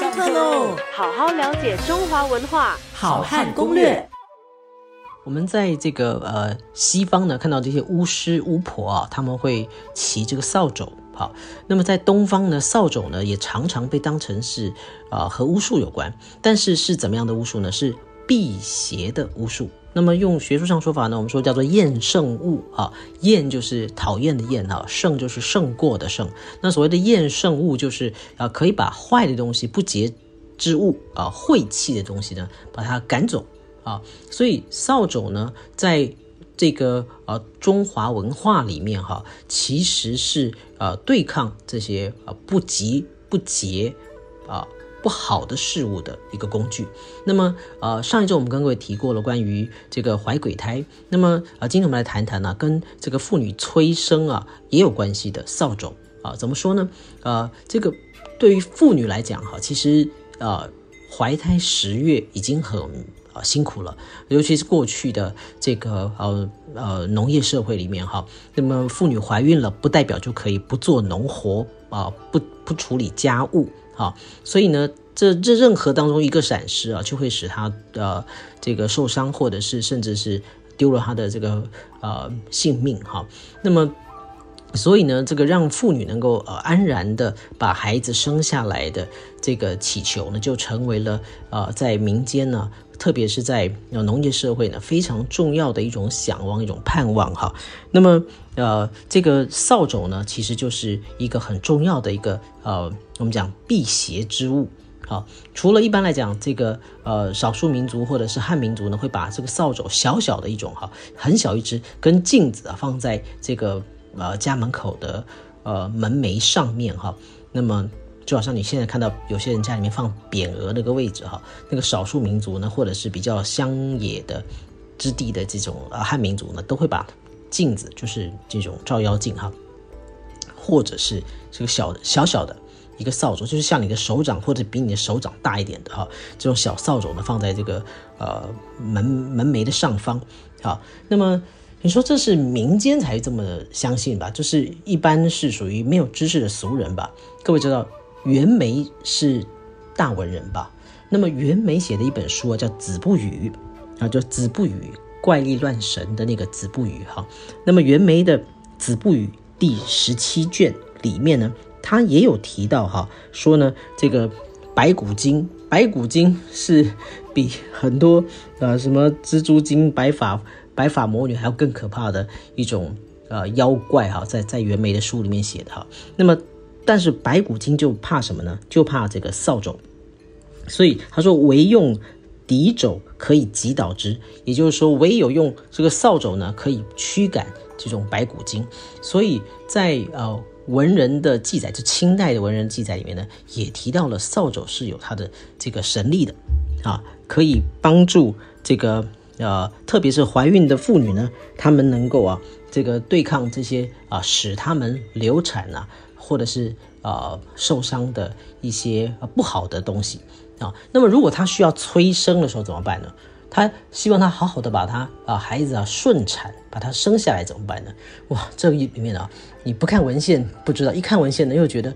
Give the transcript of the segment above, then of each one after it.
上课喽！好好了解中华文化，好汉攻略。我们在这个呃西方呢，看到这些巫师巫婆啊，他们会骑这个扫帚。好，那么在东方呢，扫帚呢也常常被当成是啊和巫术有关，但是是怎么样的巫术呢？是辟邪的巫术。那么用学术上说法呢，我们说叫做厌胜物啊，厌就是讨厌的厌啊，胜就是胜过的胜。那所谓的厌胜物，就是啊可以把坏的东西、不洁之物啊、晦气的东西呢，把它赶走啊。所以扫帚呢，在这个呃中华文化里面哈，其实是呃对抗这些啊不吉不洁啊。不好的事物的一个工具。那么，呃，上一周我们跟各位提过了关于这个怀鬼胎。那么，呃，今天我们来谈谈呢，跟这个妇女催生啊也有关系的扫帚啊。怎么说呢？呃，这个对于妇女来讲哈，其实呃怀胎十月已经很啊辛苦了，尤其是过去的这个呃呃农业社会里面哈，那么妇女怀孕了，不代表就可以不做农活啊，不不处理家务。啊，所以呢，这这任何当中一个闪失啊，就会使他的这个受伤，或者是甚至是丢了他的这个呃性命哈。那么，所以呢，这个让妇女能够呃安然的把孩子生下来的这个祈求呢，就成为了呃在民间呢。特别是在农业社会呢，非常重要的一种向往、一种盼望哈。那么，呃，这个扫帚呢，其实就是一个很重要的一个呃，我们讲辟邪之物。好，除了一般来讲，这个呃少数民族或者是汉民族呢，会把这个扫帚小小的一种哈，很小一只，跟镜子啊放在这个呃家门口的呃门楣上面哈。那么。就好像你现在看到有些人家里面放匾额那个位置哈，那个少数民族呢，或者是比较乡野的之地的这种呃汉民族呢，都会把镜子，就是这种照妖镜哈，或者是这个小小小的一个扫帚，就是像你的手掌或者比你的手掌大一点的哈，这种小扫帚呢放在这个呃门门楣的上方，好，那么你说这是民间才这么相信吧？就是一般是属于没有知识的俗人吧？各位知道？袁枚是大文人吧？那么袁枚写的一本书，叫《子不语》，啊，叫《子不语》，怪力乱神的那个《子不语》哈。那么袁枚的《子不语》第十七卷里面呢，他也有提到哈，说呢，这个白骨精，白骨精是比很多呃什么蜘蛛精、白发白发魔女还要更可怕的一种呃妖怪哈，在在袁枚的书里面写的哈。那么但是白骨精就怕什么呢？就怕这个扫帚，所以他说唯用敌帚可以击倒之，也就是说唯有用这个扫帚呢，可以驱赶这种白骨精。所以在呃文人的记载，就清代的文人记载里面呢，也提到了扫帚是有它的这个神力的啊，可以帮助这个呃，特别是怀孕的妇女呢，她们能够啊这个对抗这些啊使她们流产啊。或者是呃受伤的一些不好的东西啊，那么如果她需要催生的时候怎么办呢？他希望他好好的把他啊孩子啊顺产把他生下来怎么办呢？哇，这里面啊你不看文献不知道，一看文献呢又觉得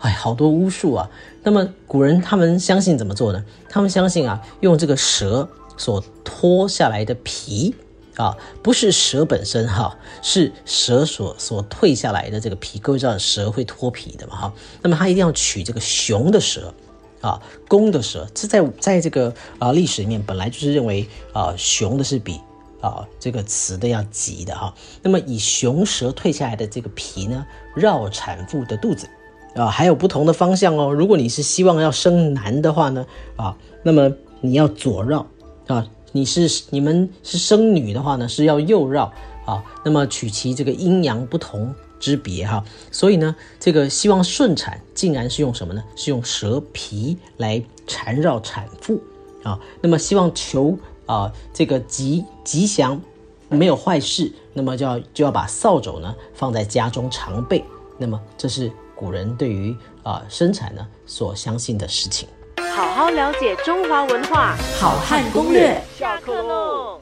哎好多巫术啊。那么古人他们相信怎么做呢？他们相信啊用这个蛇所脱下来的皮。啊，不是蛇本身哈，是蛇所所退下来的这个皮。各位知道蛇会脱皮的嘛哈？那么它一定要取这个雄的蛇，啊，公的蛇。这在在这个啊历史里面本来就是认为啊雄的是比啊这个雌的要急的哈。那么以雄蛇退下来的这个皮呢，绕产妇的肚子啊，还有不同的方向哦。如果你是希望要生男的话呢，啊，那么你要左绕啊。你是你们是生女的话呢，是要右绕啊，那么取其这个阴阳不同之别哈，所以呢，这个希望顺产，竟然是用什么呢？是用蛇皮来缠绕产妇啊，那么希望求啊这个吉吉祥，没有坏事，那么就要就要把扫帚呢放在家中常备，那么这是古人对于啊生产呢所相信的事情。好好了解中华文化，好汉攻略。下课喽。